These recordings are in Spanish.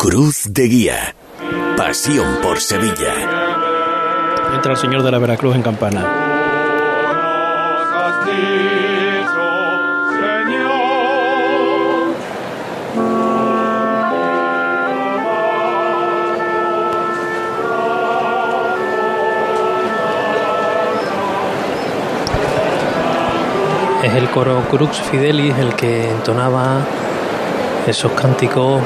Cruz de Guía. Pasión por Sevilla. Entra el señor de la Veracruz en campana. Es el coro Crux Fidelis el que entonaba esos cánticos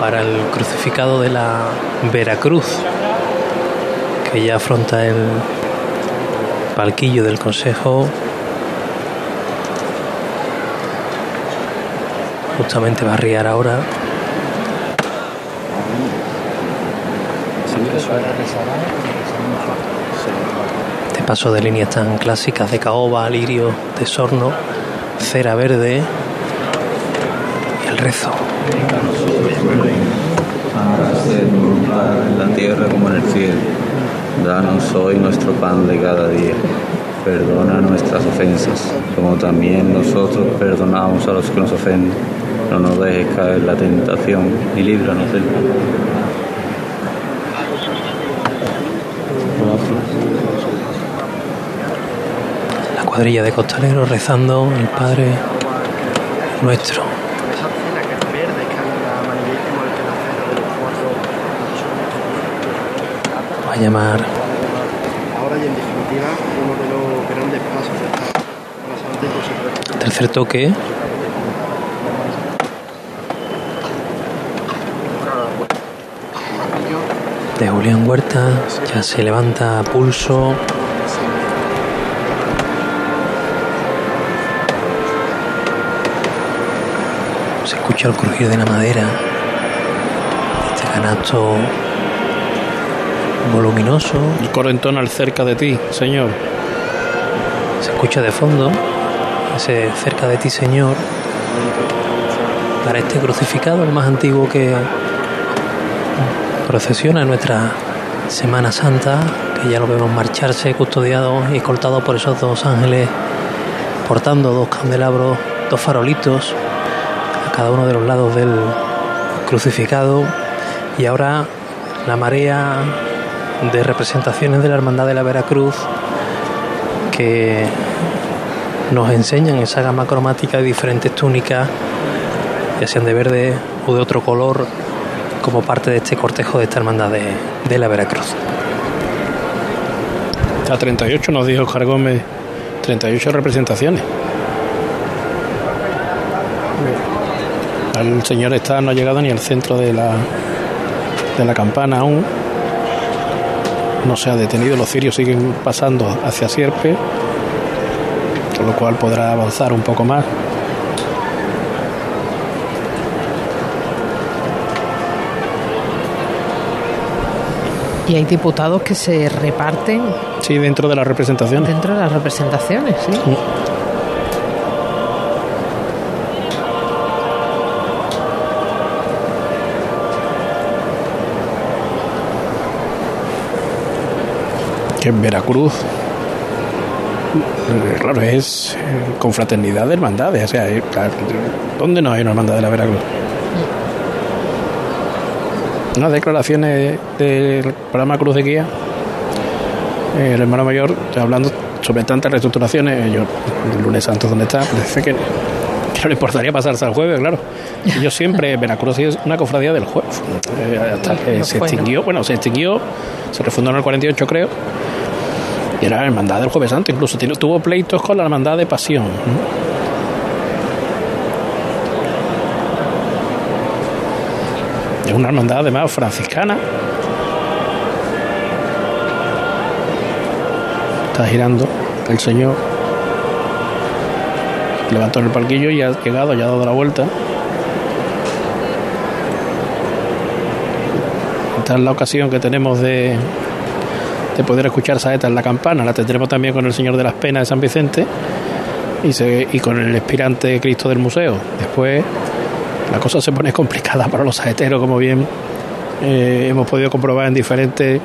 para el crucificado de la Veracruz, que ya afronta el palquillo del Consejo. Justamente va a arriar ahora. Este paso de líneas tan clásicas de caoba, lirio, de sorno, cera verde y el rezo. En la tierra como en el cielo. Danos hoy nuestro pan de cada día. Perdona nuestras ofensas, como también nosotros perdonamos a los que nos ofenden. No nos dejes caer la tentación y líbranos del mal. La cuadrilla de costaleros rezando el Padre Nuestro. Va a llamar Ahora y en definitiva uno de los grandes pasos de esta tercer toque. De Julián Huerta, ya se levanta a pulso. Se escucha el crujir de la madera. Este canasto voluminoso. El coro entona cerca de ti, señor. Se escucha de fondo ese cerca de ti, Señor. Para este crucificado, el más antiguo que procesiona nuestra Semana Santa, que ya lo vemos marcharse, custodiado y escoltado por esos dos ángeles, portando dos candelabros, dos farolitos a cada uno de los lados del crucificado. Y ahora la marea de representaciones de la Hermandad de la Veracruz que nos enseñan esa gama cromática de diferentes túnicas, ya sean de verde o de otro color, como parte de este cortejo de esta hermandad de, de la Veracruz. A 38 nos dijo Oscar Gómez, 38 representaciones. El señor está, no ha llegado ni al centro de la, de la campana aún. No se ha detenido, los cirios siguen pasando hacia Sierpe, con lo cual podrá avanzar un poco más. Y hay diputados que se reparten Sí, dentro de las representaciones. dentro de las representaciones, ¿sí? Que en Veracruz, eh, claro, es eh, confraternidad de hermandades. O sea, eh, ¿dónde no hay una hermandad de la Veracruz? Unas declaraciones del programa Cruz de Guía, el hermano mayor, hablando sobre tantas reestructuraciones. Yo, el lunes santo, ¿dónde está? Parece que, que no le importaría pasarse al jueves, claro. Y yo siempre, Veracruz es una cofradía del jueves. Hasta que No se fue, ¿no? extinguió, bueno, se extinguió, se refundó en el 48, creo. Y era la hermandad del Jueves Santo, incluso tuvo pleitos con la hermandad de Pasión. Es una hermandad además franciscana. Está girando el Señor. Levantó el palquillo y ha llegado, ya ha dado la vuelta. Esta es la ocasión que tenemos de, de poder escuchar saeta en la campana. La tendremos también con el Señor de las Penas de San Vicente y con el expirante Cristo del Museo. Después la cosa se pone complicada para los saeteros, como bien eh, hemos podido comprobar en diferentes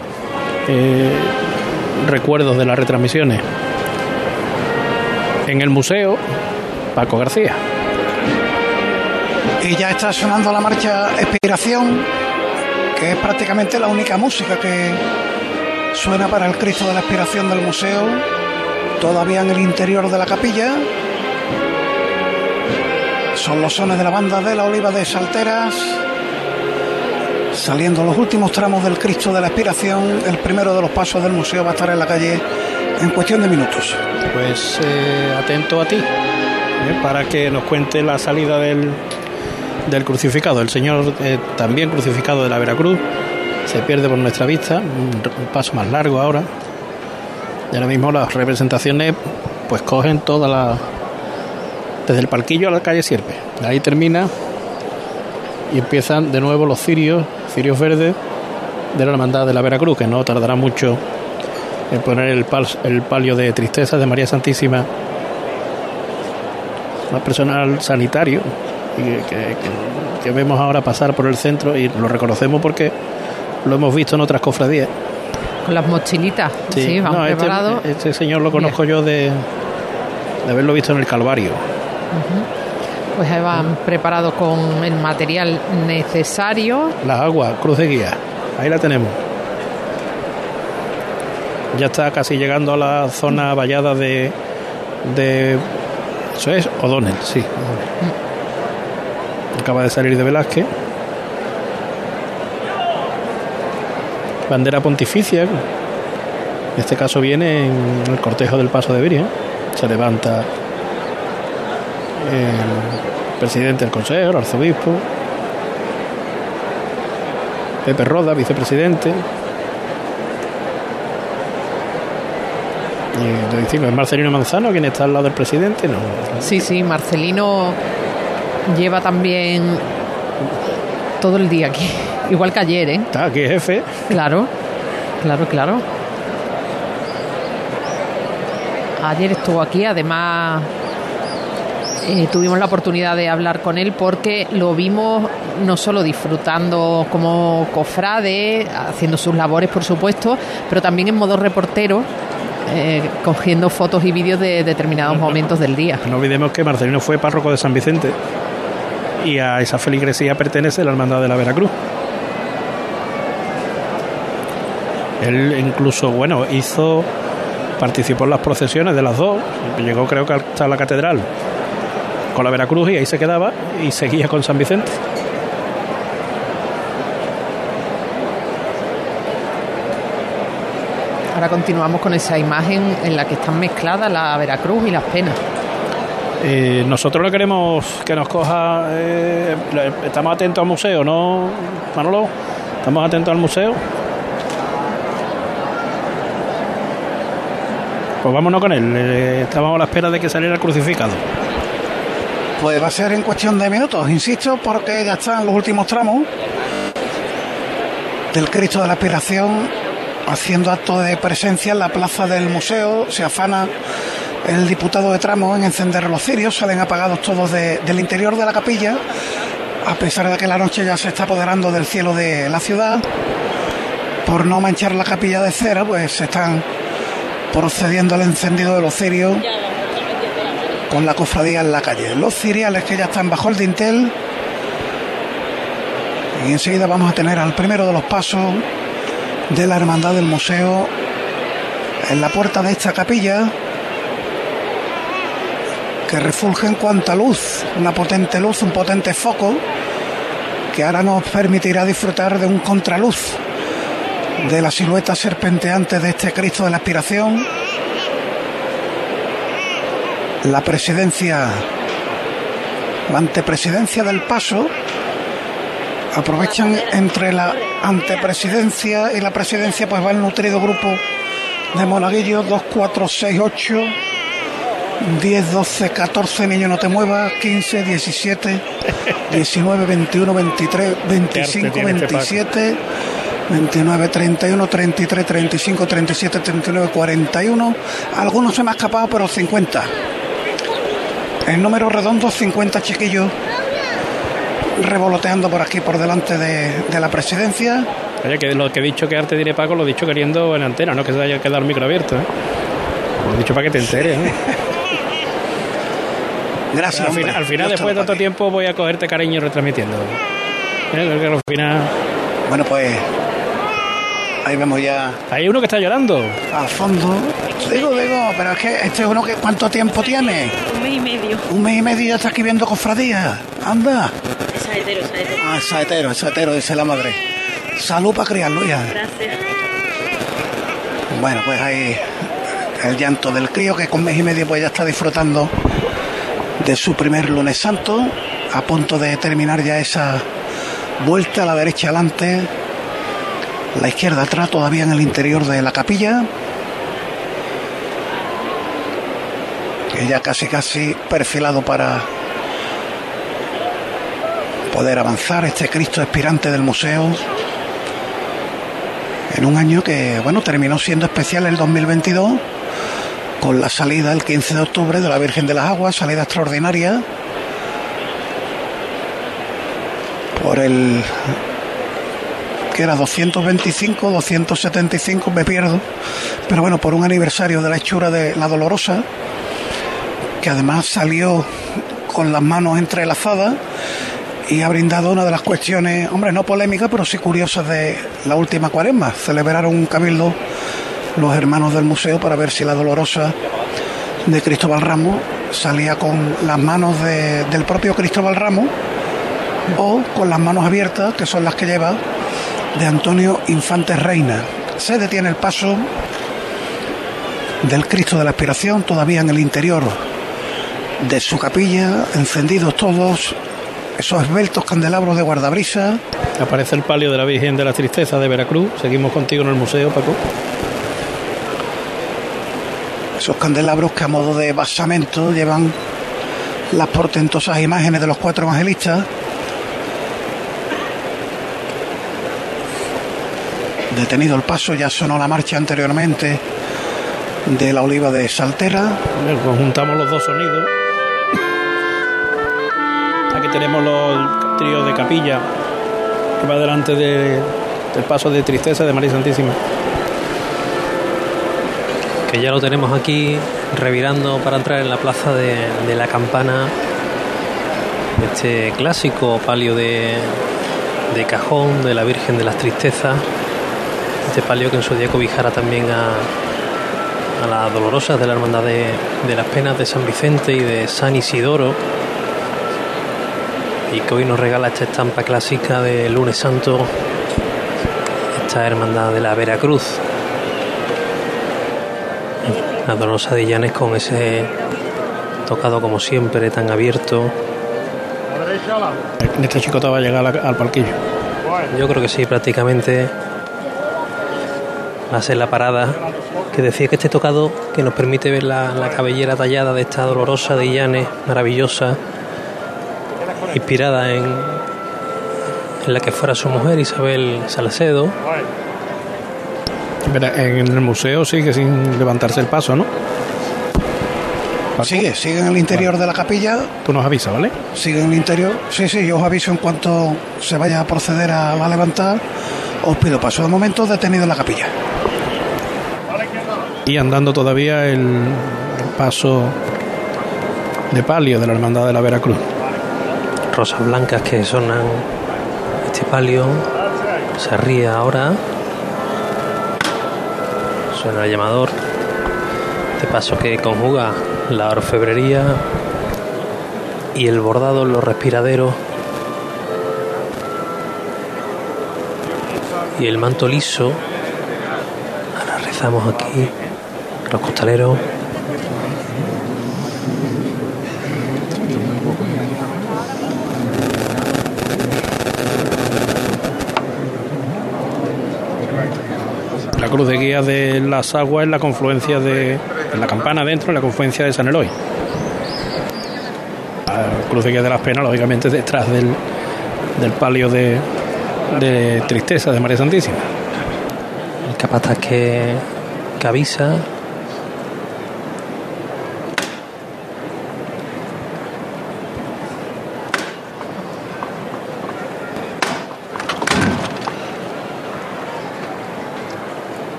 eh, recuerdos de las retransmisiones. En el museo, Paco García. Y ya está sonando la marcha Expiración que es prácticamente la única música que suena para el Cristo de la Aspiración del museo, todavía en el interior de la capilla. Son los sones de la banda de la Oliva de Salteras, saliendo los últimos tramos del Cristo de la Aspiración. El primero de los pasos del museo va a estar en la calle en cuestión de minutos. Pues eh, atento a ti, eh, para que nos cuente la salida del, del crucificado. El Señor eh, también crucificado de la Veracruz se pierde por nuestra vista, un, paso más largo ahora. Y ahora mismo las representaciones pues cogen toda la... desde el palquillo a la calle Sierpe. Ahí termina y empiezan de nuevo los cirios, cirios verdes de la Hermandad de la Veracruz, que no tardará mucho en poner el, pal, el palio de tristeza de María Santísima. Más personal sanitario que vemos ahora pasar por el centro y lo reconocemos porque lo hemos visto en otras cofradías. Con las mochilitas, sí, sí van no, este, preparados. este, señor lo conozco yo de, de haberlo visto en el Calvario. Uh -huh. Pues ahí van preparados con el material necesario. Las aguas, cruz de guía, ahí la tenemos. Ya está casi llegando a la zona vallada de, de eso es O'Donnell, sí. Acaba de salir de Velázquez. Bandera pontificia. En este caso viene en el cortejo del paso de Virgen. Se levanta el presidente del consejo, el arzobispo. Pepe Roda, vicepresidente. Y lo decimos, es Marcelino Manzano quien está al lado del presidente, ¿no? Sí, sí, Marcelino lleva también todo el día aquí. Igual que ayer, ¿eh? Está aquí, jefe. Claro, claro, claro. Ayer estuvo aquí, además eh, tuvimos la oportunidad de hablar con él porque lo vimos no solo disfrutando como cofrade, haciendo sus labores, por supuesto, pero también en modo reportero, eh, cogiendo fotos y vídeos de determinados momentos del día. No olvidemos que Marcelino fue párroco de San Vicente y a esa feligresía pertenece la Hermandad de la Veracruz. Él incluso, bueno, hizo, participó en las procesiones de las dos, llegó creo que hasta la catedral con la Veracruz y ahí se quedaba y seguía con San Vicente. Ahora continuamos con esa imagen en la que están mezcladas la Veracruz y las penas. Eh, nosotros no queremos que nos coja. Eh, estamos atentos al museo, ¿no, Manolo? Estamos atentos al museo. Pues vámonos con él. Eh, estábamos a la espera de que saliera el crucificado. Pues va a ser en cuestión de minutos, insisto, porque ya están los últimos tramos del Cristo de la Aspiración haciendo acto de presencia en la plaza del museo. Se afana el diputado de tramo en encender los cirios, salen apagados todos de, del interior de la capilla, a pesar de que la noche ya se está apoderando del cielo de la ciudad. Por no manchar la capilla de cera, pues se están procediendo al encendido de los cirios con la cofradía en la calle. Los ciriales que ya están bajo el dintel. Y enseguida vamos a tener al primero de los pasos de la Hermandad del Museo en la puerta de esta capilla que refulge en cuanta luz, una potente luz, un potente foco que ahora nos permitirá disfrutar de un contraluz de la silueta serpenteante de este Cristo de la Aspiración la presidencia, la antepresidencia del paso, aprovechan entre la antepresidencia y la presidencia, pues va el nutrido grupo de monaguillos 2, 4, 6, 8, 10, 12, 14, niño no te muevas, 15, 17, 19, 21, 23, 25, 27. 29, 31, 33, 35, 37, 39, 41. Algunos se me ha escapado, pero 50. El número redondo, 50 chiquillos revoloteando por aquí, por delante de, de la presidencia. Oye, que lo que he dicho que arte diré Paco, lo he dicho queriendo en antena, no que se haya quedado el micro abierto. ¿eh? Lo he dicho para que te enteres. ¿eh? Gracias. Al, final, al final después de tanto tiempo, voy a cogerte cariño retransmitiendo. ¿Eh? Que al final. Bueno, pues ahí vemos ya Hay uno que está llorando. al fondo. Digo, digo, pero es que este es uno que ¿cuánto tiempo tiene? Un mes y medio. Un mes y medio ya está viendo cofradía. Anda. Es saetero, saetero. Ah, saetero, saetero, dice la madre. Salud para criarlo ya. Gracias. Bueno, pues ahí el llanto del crío que con mes y medio pues ya está disfrutando de su primer lunes santo, a punto de terminar ya esa vuelta a la derecha adelante, la izquierda atrás todavía en el interior de la capilla. Que ya casi casi perfilado para poder avanzar este Cristo expirante del museo en un año que, bueno, terminó siendo especial el 2022 con la salida el 15 de octubre de la Virgen de las Aguas, salida extraordinaria por el que era 225, 275, me pierdo, pero bueno, por un aniversario de la hechura de la Dolorosa, que además salió con las manos entrelazadas y ha brindado una de las cuestiones, hombre, no polémicas, pero sí curiosas de la última cuaresma. Celebraron un cabildo los hermanos del museo para ver si la dolorosa de Cristóbal Ramos salía con las manos de- del propio Cristóbal Ramos o con las manos abiertas, que son las que lleva de Antonio Infantes Reina. Se detiene el paso del Cristo de la Aspiración, todavía en el interior de su capilla, encendidos todos esos esbeltos candelabros de guardabrisa. Aparece el palio de la Virgen de la Tristeza de Veracruz. Seguimos contigo en el museo, Paco. Esos candelabros que a modo de basamento llevan las portentosas imágenes de los cuatro evangelistas. Detenido el paso, ya sonó la marcha anteriormente de la oliva de Saltera. Bueno, Conjuntamos los dos sonidos. Aquí tenemos los el trío de capilla que va delante de- del paso de tristeza de María Santísima. que ya lo tenemos aquí revirando para entrar en la plaza de, de la campana. Este clásico palio de, de cajón de la Virgen de las Tristezas. Este palio que en su día cobijara también a, a las dolorosas de la Hermandad de, de las Penas de San Vicente y de San Isidoro. Y que hoy nos regala esta estampa clásica de Lunes Santo, esta Hermandad de la Veracruz. La dolorosa de Llanes con ese tocado como siempre, tan abierto. Este chico va a llegar al, al palquillo. Yo creo que sí, prácticamente va a ser la parada. Que decía que este tocado que nos permite ver la, la cabellera tallada de esta dolorosa de Llanes, maravillosa, inspirada en, en la que fuera su mujer, Isabel Salcedo. En el museo sigue sin levantarse el paso, ¿no? Paco, Sigue, sigue en el interior de la capilla. Tú nos avisas, ¿vale? Sigue en el interior. Sí, sí, yo os aviso en cuanto se vaya a proceder a, a levantar. Os pido paso de momento detenido en la capilla. Y andando todavía el, el paso de palio de la Hermandad de la Veracruz. Rosas blancas que sonan este palio. Se ríe ahora. Suena el llamador. Este paso que conjuga la orfebrería y el bordado en los respiraderos. Y el manto liso. Ahora rezamos aquí. Los costaleros. La cruz de guía de las aguas es la confluencia de en la campana dentro, en la confluencia de San Eloy. La cruz de guía de las penas, lógicamente, detrás del, del palio de, de tristeza de María Santísima. El capataz que, que avisa.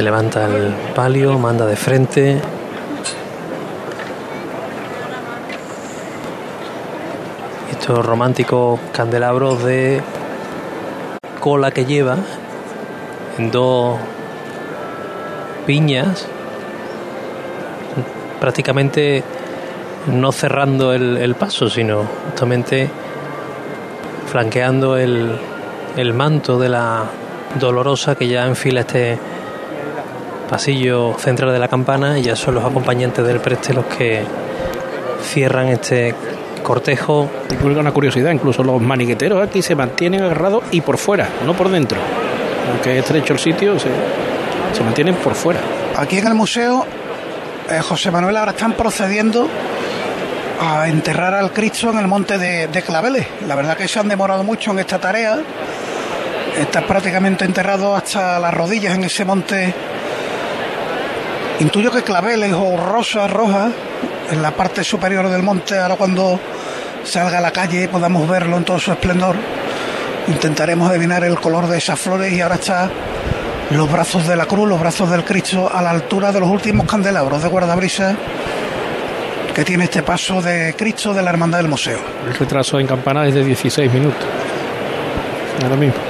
Se levanta el palio, manda de frente. Estos románticos candelabros de cola que lleva en dos piñas, prácticamente no cerrando el, paso, sino justamente flanqueando el, el manto de la dolorosa que ya enfila este pasillo central de la campana y ya son los acompañantes del preste los que cierran este cortejo. Y una curiosidad, incluso los maniqueteros aquí se mantienen agarrados y por fuera, no por dentro. Aunque es estrecho el sitio, se, se mantienen por fuera. Aquí en el museo, eh, José Manuel, ahora están procediendo a enterrar al Cristo en el monte de, de Claveles. La verdad que se han demorado mucho en esta tarea. Está prácticamente enterrado hasta las rodillas en ese monte. Intuyo que Claveles o Rosas Rojas, en la parte superior del monte, ahora cuando salga a la calle podamos verlo en todo su esplendor. Intentaremos adivinar el color de esas flores y ahora está los brazos de la cruz, los brazos del Cristo a la altura de los últimos candelabros de guardabrisa que tiene este paso de Cristo de la Hermandad del Museo. El retraso en campana es de 16 minutos. Ahora mismo.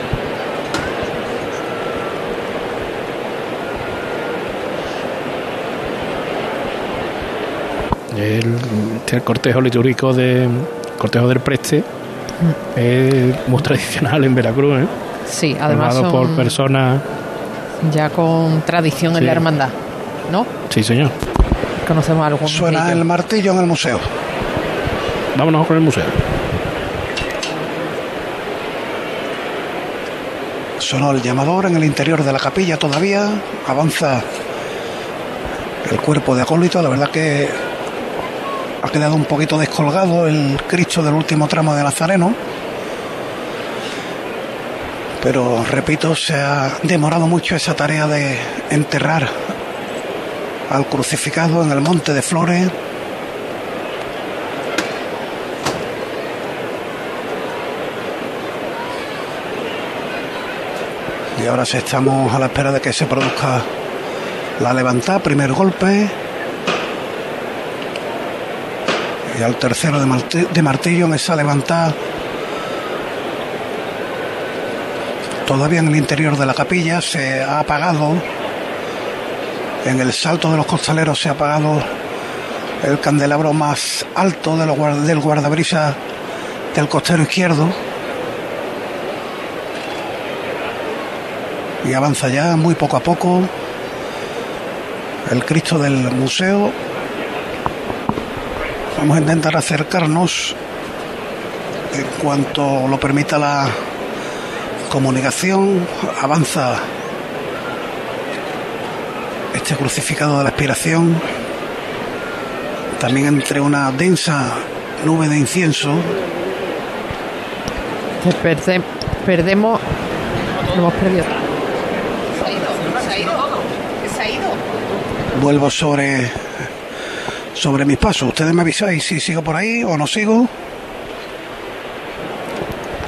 El, este cortejo litúrgico de cortejo del Preste es muy tradicional en Veracruz, ¿eh? Sí, además Formado son por personas. ya con tradición en la hermandad, ¿no? Sí, señor. Conocemos algún Suena el martillo en el museo. Vámonos con el museo. Sonó el llamador en el interior de la capilla todavía. Avanza el cuerpo de acólito. La verdad que ha quedado un poquito descolgado el Cristo del último tramo de Nazareno. Pero repito, se ha demorado mucho esa tarea de enterrar al crucificado en el monte de Flores. Y ahora estamos a la espera de que se produzca la levantada, primer golpe. Y al tercero de, marti- de martillo en esa levantada. Todavía en el interior de la capilla se ha apagado. En el salto de los costaleros se ha apagado el candelabro más alto del guardabrisa del costero izquierdo. y avanza ya muy poco a poco el Cristo del museo. Vamos a intentar acercarnos en cuanto lo permita la comunicación. Avanza este crucificado de la expiración, también entre una densa nube de incienso. Perde- perdemos. Lo hemos perdido. Se ha ido. Se ha ido. Vuelvo sobre sobre mis pasos. Ustedes me avisáis si sigo por ahí o no sigo.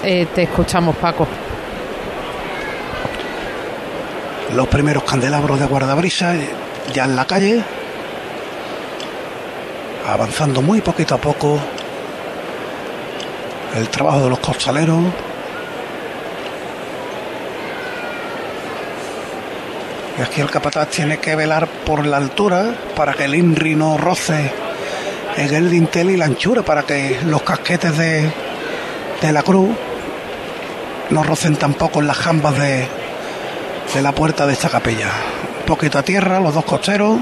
Eh, te escuchamos, Paco. Los primeros candelabros de guardabrisa ya en la calle. Avanzando muy poquito a poco. El trabajo de los costaleros. Aquí el capataz tiene que velar por la altura para que el INRI no roce en el dintel y la anchura para que los casquetes de, de la cruz no rocen tampoco en las jambas de, de la puerta de esta capilla. Un poquito a tierra, los dos costeros.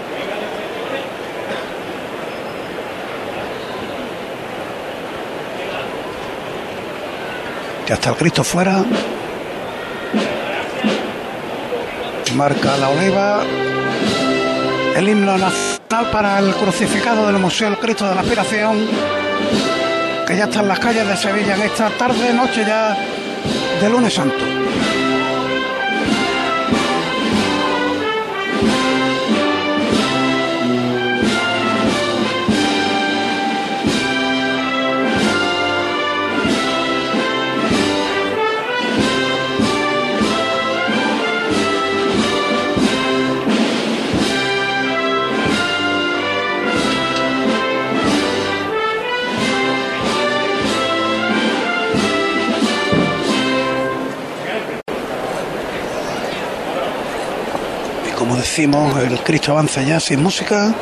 Ya está el Cristo fuera. Marca la oliva. El himno nacional para el crucificado del Museo del Cristo de la Aspiración. Que ya está en las calles de Sevilla en esta tarde, noche ya de lunes santo. Decimos, el Cristo avanza ya sin música.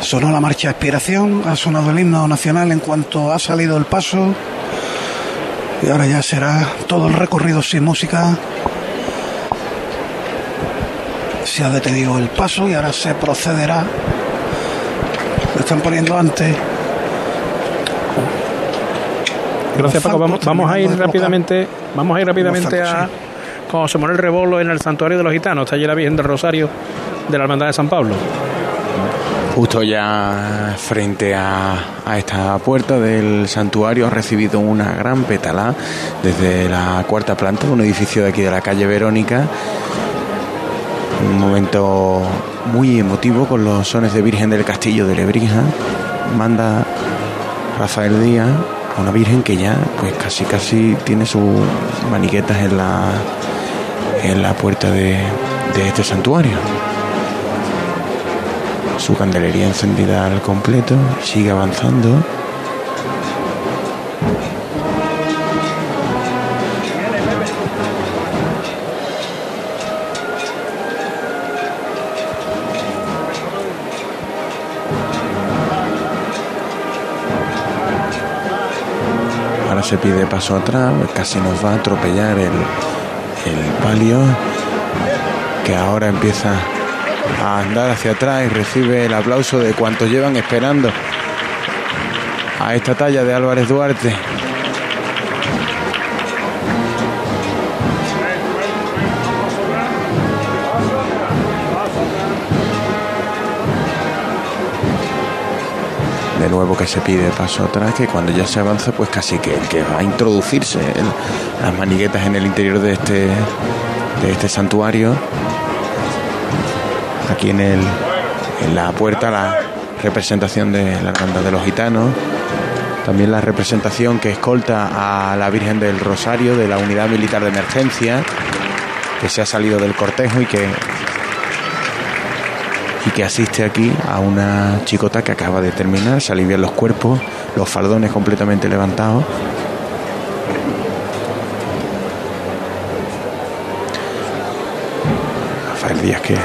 Sonó la marcha Expiración, ha sonado el himno nacional en cuanto ha salido el paso. Y ahora ya será todo el recorrido sin música. Se ha detenido el paso y ahora se procederá. Lo están poniendo antes. Gracias Paco. Vamos, vamos a ir de rápidamente, vamos a ir rápidamente a con José Manuel Rebolo en el santuario de los gitanos. Allí la Virgen del Rosario de la Hermandad de San Pablo. Justo ya frente a, esta puerta del santuario ha recibido una gran petalá desde la cuarta planta de un edificio de aquí de la calle Verónica. Un momento muy emotivo con los sones de Virgen del Castillo de Lebrija. Manda Rafael Díaz una Virgen que ya pues casi casi tiene sus maniquetas en la, en la puerta de, de este santuario su candelería encendida al completo, sigue avanzando. Se pide paso atrás, casi nos va a atropellar el, el palio, que ahora empieza a andar hacia atrás y recibe el aplauso de cuantos llevan esperando a esta talla de Álvarez Duarte. De nuevo que se pide paso atrás, que cuando ya se avanza, pues casi que, que va a introducirse el- las maniguetas en el interior de este, de este santuario aquí en, el, en la puerta la representación de la hermandad de los gitanos, también la representación que escolta a la Virgen del Rosario de la Unidad Militar de Emergencia, que se ha salido del cortejo y que que asiste aquí a una chicota que acaba de terminar, se alivian los cuerpos, los faldones completamente levantados. Rafael Díaz que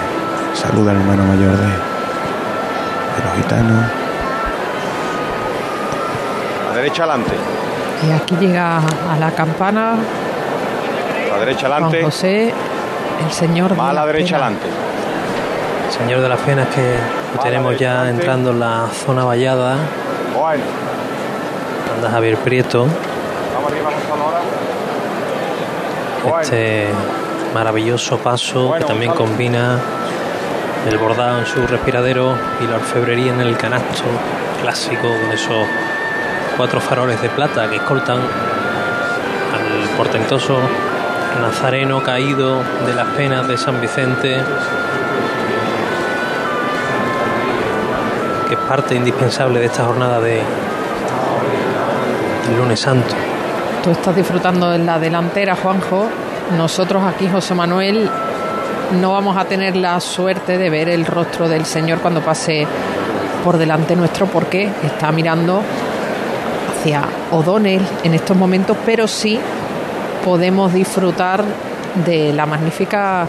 saluda al hermano mayor de, de los gitanos. A derecha adelante. Y aquí llega a la campana A derecha Juan adelante. José, el señor. Más a la derecha adelante. Señor de las Penas que tenemos ya entrando en la zona vallada. Anda Javier Prieto. Este maravilloso paso que también combina el bordado en su respiradero y la orfebrería en el canasto clásico con esos cuatro faroles de plata que escoltan al portentoso nazareno caído de las penas de San Vicente que es parte indispensable de esta jornada de lunes santo. Tú estás disfrutando en la delantera, Juanjo. Nosotros aquí, José Manuel, no vamos a tener la suerte de ver el rostro del Señor cuando pase por delante nuestro porque está mirando hacia O'Donnell en estos momentos, pero sí podemos disfrutar de la magnífica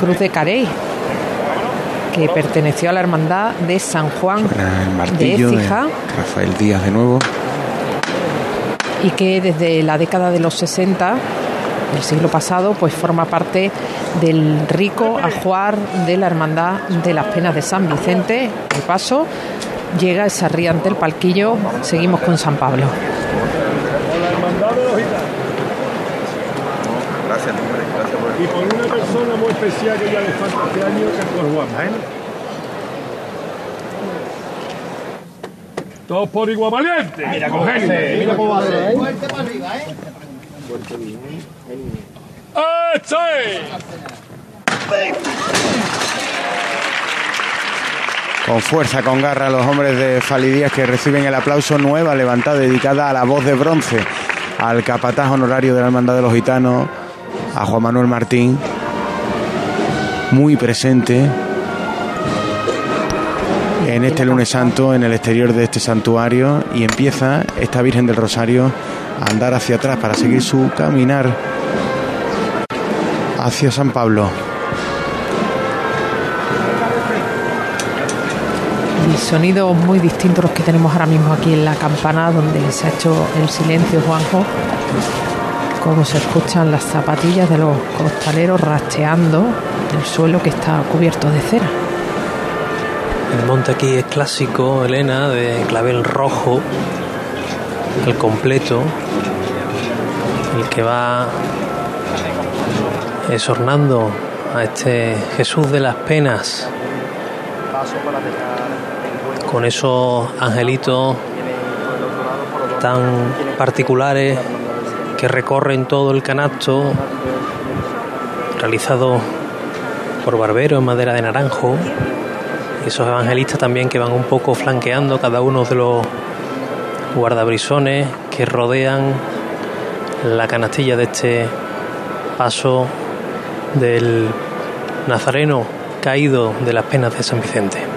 Cruz de Carey, que perteneció a la hermandad de San Juan de Écija. Rafael Díaz de nuevo. y que desde la década de los 60 del siglo pasado pues forma parte del rico ajuar de la hermandad de las penas de San Vicente de paso llega esa ría ante el palquillo seguimos con San Pablo Gracias, hombre. Gracias por Y por una persona muy especial que ya le falta este año, que es por Juan. ¿eh? Todos por igual valiente. Mira cómo Mira cómo va a ser. ¡Este! Con fuerza, con garra, los hombres de Falidías que reciben el aplauso nueva levantada dedicada a la voz de bronce, al capataz honorario de la Hermandad de los Gitanos, a Juan Manuel Martín, muy presente en este lunes santo, en el exterior de este santuario, y empieza esta Virgen del Rosario a andar hacia atrás para seguir su caminar hacia San Pablo. Sonidos muy distintos los que tenemos ahora mismo aquí en la campana, donde se ha hecho el silencio, Juanjo. Como se escuchan las zapatillas de los costaleros rasteando el suelo que está cubierto de cera. El monte aquí es clásico, Elena, de clavel rojo, al completo, el que va esornando a este Jesús de las penas con esos angelitos tan particulares que recorren todo el canasto realizado por Barbero en madera de naranjo esos evangelistas también que van un poco flanqueando cada uno de los guardabrisones que rodean la canastilla de este paso del Nazareno caído de las penas de San Vicente.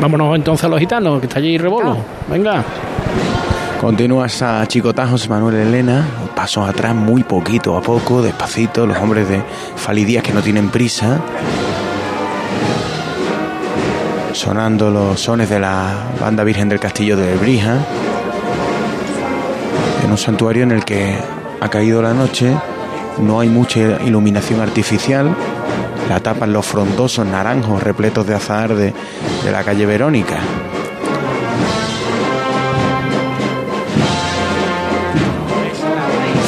Vámonos entonces a los gitanos, que está allí Rebolo. Venga. Continúas a Chicotajos, Manuel Elena, pasos atrás muy poquito a poco, despacito, los hombres de Falidías que no tienen prisa, sonando los sones de la banda Virgen del Castillo de Brija, en un santuario en el que ha caído la noche, no hay mucha iluminación artificial, la tapan los frondosos naranjos repletos de azahar de, de la calle Verónica.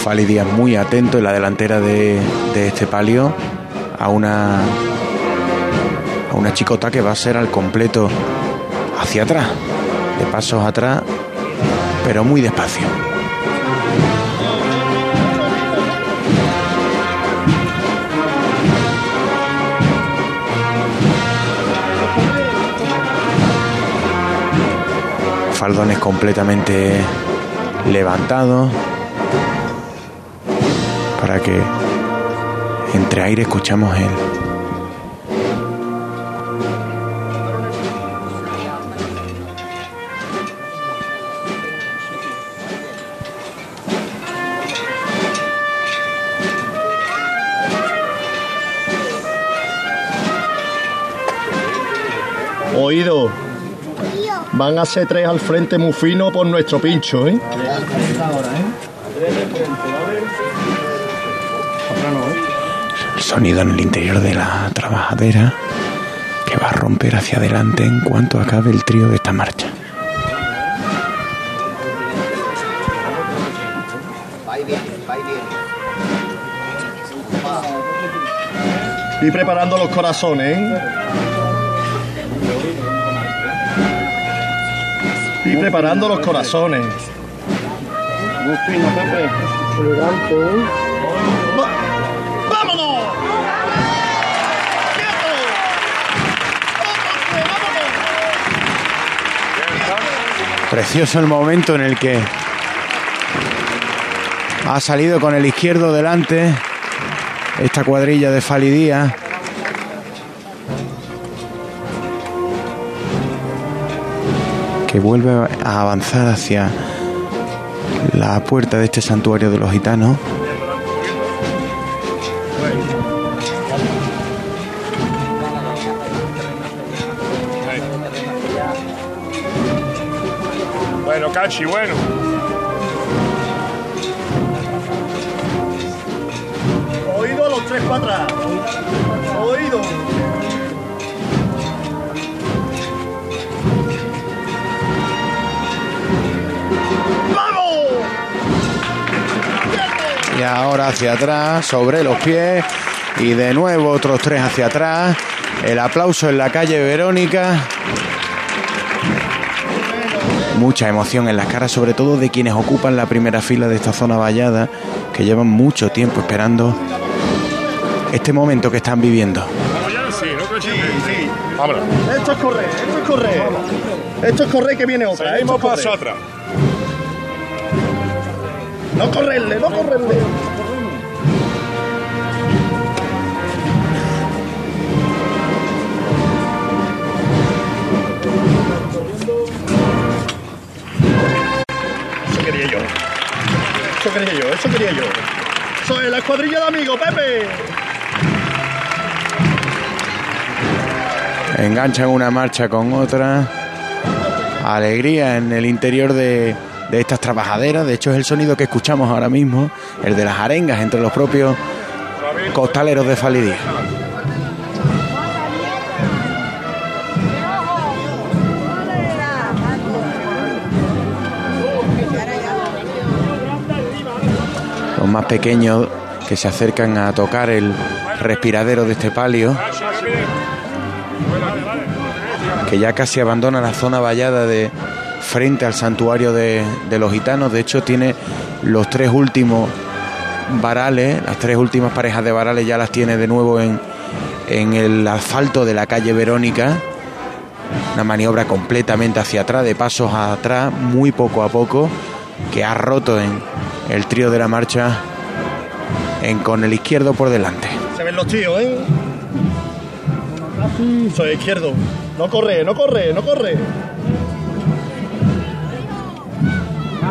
Fali Díaz muy atento en la delantera de, de este palio a una a una chicota que va a ser al completo hacia atrás, de pasos atrás, pero muy despacio. Faldones completamente levantados para que entre aire escuchamos el Ser tres al frente muy fino por nuestro pincho, ¿eh? el sonido en el interior de la trabajadera que va a romper hacia adelante en cuanto acabe el trío de esta marcha. Y preparando los corazones, ¿eh? Y preparando los corazones. Precioso el momento en el que ha salido con el izquierdo delante esta cuadrilla de Falidía. Vuelve a avanzar hacia la puerta de este santuario de los gitanos. Bueno, Cachi, bueno. Ahora hacia atrás, sobre los pies. Y de nuevo otros tres hacia atrás. El aplauso en la calle Verónica. Mucha emoción en las caras, sobre todo de quienes ocupan la primera fila de esta zona vallada, que llevan mucho tiempo esperando este momento que están viviendo. Sí, sí. Vámonos. Esto es correr, esto es correr. Esto es correr que viene otra. Seguimos paso correr. No correrle, no correrle. Eso quería yo. Eso quería yo, eso quería yo. Soy la escuadrilla de amigos, Pepe. Enganchan una marcha con otra. Alegría en el interior de de estas trabajaderas. De hecho, es el sonido que escuchamos ahora mismo, el de las arengas entre los propios costaleros de Falidía. Los más pequeños que se acercan a tocar el respiradero de este palio, que ya casi abandona la zona vallada de frente al santuario de, los gitanos. De hecho, tiene los tres últimos varales, las tres últimas parejas de varales ya las tiene de nuevo en, en el asfalto de la calle Verónica. Una maniobra completamente hacia atrás, de pasos atrás, muy poco a poco, que ha roto en el trío de la marcha en, con el izquierdo por delante. Se ven los tíos, ¿eh? Soy izquierdo. No corre, no corre, no corre.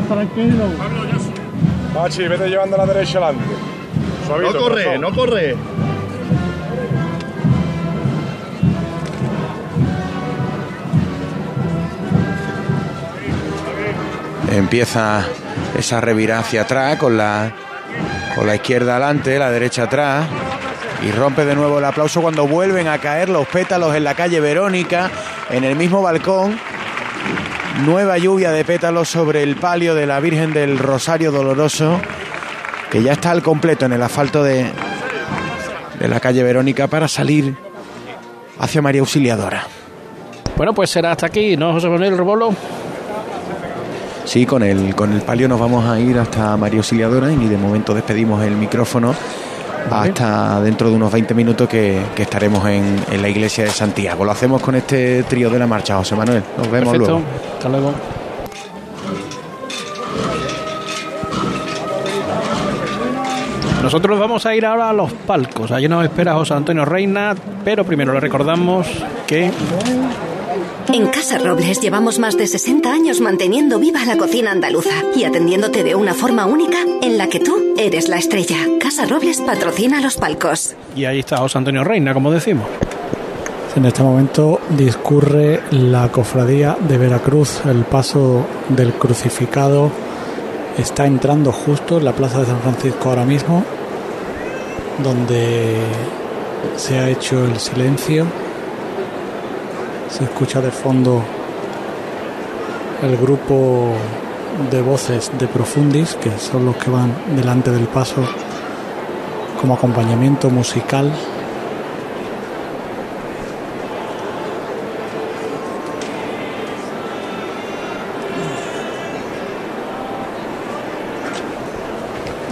Tranquilo. Pachi, vete llevando la derecha adelante. Suavito, No corre, corazón. no corre. Empieza esa revirada hacia atrás con la, con la izquierda adelante, la derecha atrás. Y rompe de nuevo el aplauso cuando vuelven a caer los pétalos en la calle Verónica, en el mismo balcón. Nueva lluvia de pétalos sobre el palio de la Virgen del Rosario Doloroso, que ya está al completo en el asfalto de, de la calle Verónica para salir hacia María Auxiliadora. Bueno, pues será hasta aquí, ¿no, José Manuel Rebolo? Sí, con el, con el palio nos vamos a ir hasta María Auxiliadora y de momento despedimos el micrófono hasta dentro de unos 20 minutos que, que estaremos en, en la iglesia de Santiago. Lo hacemos con este trío de la marcha, José Manuel. Nos vemos Perfecto. luego. Hasta luego. Nosotros vamos a ir ahora a los palcos. Allí nos espera José Antonio Reina, pero primero le recordamos que En Casa Robles llevamos más de 60 años manteniendo viva la cocina andaluza y atendiéndote de una forma única en la que tú eres la estrella. Casa Robles patrocina los palcos. y ahí está José Antonio Reina, como decimos. En este momento discurre la cofradía de Veracruz. El paso del crucificado está entrando justo en la plaza de San Francisco ahora mismo, donde se ha hecho el silencio. Se escucha de fondo el grupo de voces de Profundis, que son los que van delante del paso como acompañamiento musical.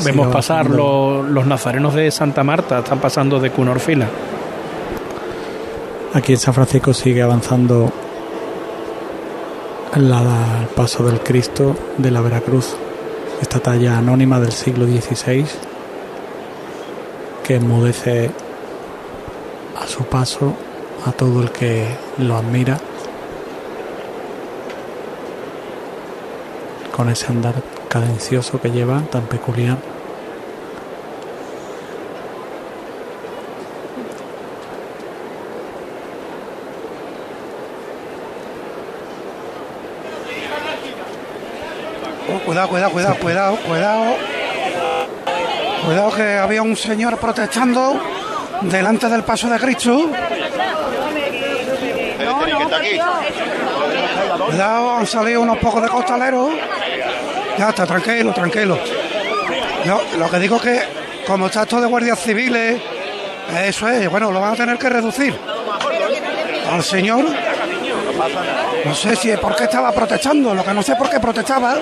Vemos pasar los, los nazarenos de Santa Marta, están pasando de Cunorfila. Aquí en San Francisco sigue avanzando la- el paso del Cristo de la Veracruz, esta talla anónima del siglo XVI que enmudece a su paso a todo el que lo admira con ese andar cadencioso que lleva tan peculiar. Cuidado, cuidado, cuidado, cuidado, cuidado. Cuidado que había un señor protestando delante del paso de Cristo. Cuidado, han salido unos pocos de costaleros. Ya está, tranquilo, tranquilo. Yo lo que digo es que, como está esto de guardias civiles, eso es, bueno, lo van a tener que reducir. Al señor, no sé si es porque estaba protestando, lo que no sé por qué protestaba.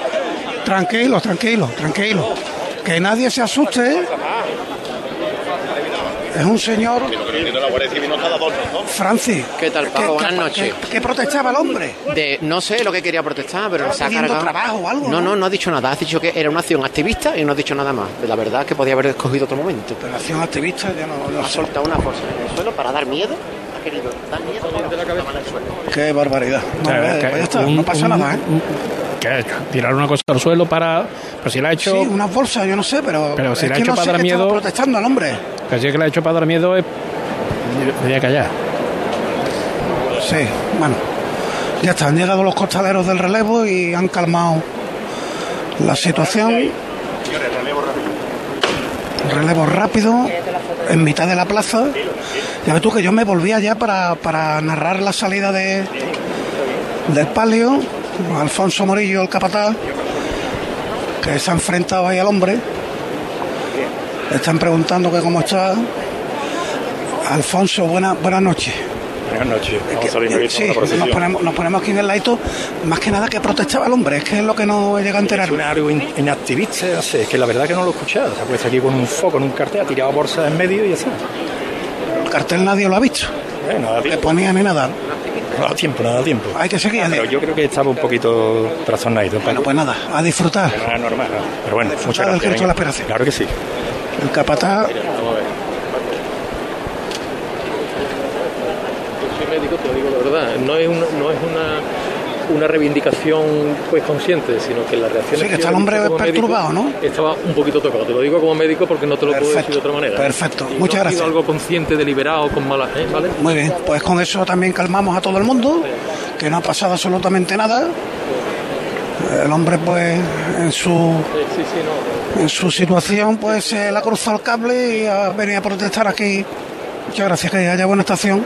Tranquilo, tranquilo, tranquilo. Que nadie se asuste. Es un señor, Francis. ¿Qué tal, Paco? ¿Qué- Buenas noches. qué- qué protestaba el hombre? De, no sé lo que quería protestar, pero se ha cargado. trabajo o algo, no, ¿no? no, no ha dicho nada. Ha dicho que era una acción activista y no ha dicho nada más. La verdad es que podía haber escogido otro momento. Pero acción activista ya no, Ha soltado una cosa en el suelo para dar miedo. Ha querido dar miedo de la cabeza en el suelo. Qué barbaridad. No, Eh, eh, que pues ya está, un- no pasa un- nada, ¿eh? un- Tirar una cosa al suelo para. Pero si la ha hecho. Sí, unas bolsas, yo no sé, pero, Pero si la ha hecho no para dar miedo- protestando al hombre. Pero si es que la ha hecho para dar miedo, es. Debería callar. Sí, bueno. Ya está, han llegado los costaleros del relevo y han calmado la situación. Relevo rápido, en mitad de la plaza. Ya ves tú que yo me volvía ya para, para narrar la salida de del palio. Alfonso Morillo, el capataz, que se ha enfrentado ahí al hombre. Están preguntando que cómo está. Alfonso, buena, buenas noches. Buenas noches. Vamos aquí Sí, nos ponemos, nos ponemos aquí en el laito, más que nada que protestaba el hombre, es que es lo que no he llegado a enterar. Es algo in- inactivista, es que la verdad que no lo he escuchado. Se ha puesto aquí con un foco, con un cartel, ha tirado bolsa en medio y ya está. El cartel nadie lo ha visto. Eh, Le tiempo. ponía ni nada. No da tiempo, no da tiempo. Hay que seguir. Pero yo creo que estaba un poquito trastornado. Bueno, pues nada, a disfrutar. No era normal, ¿no? Pero bueno, muchas gracias. La Esperación. Claro que sí. El capataz, soy médico, te lo digo de verdad. No es, una, no es una, una reivindicación pues consciente, sino que la reacción Sí, que está el hombre perturbado, ¿no? Estaba un poquito tocado. Te lo digo como médico porque no te lo puedo decir de otra manera. perfecto. Y Muchas no ha gracias. sido algo consciente, deliberado, con mala fe, ¿vale? muy bien, pues con eso también calmamos a todo el mundo, que no ha pasado absolutamente nada. El hombre pues en su Sí, sí, no. en su situación pues se le ha cruzado el cable y ha venido a protestar aquí. Muchas gracias, que haya buena estación.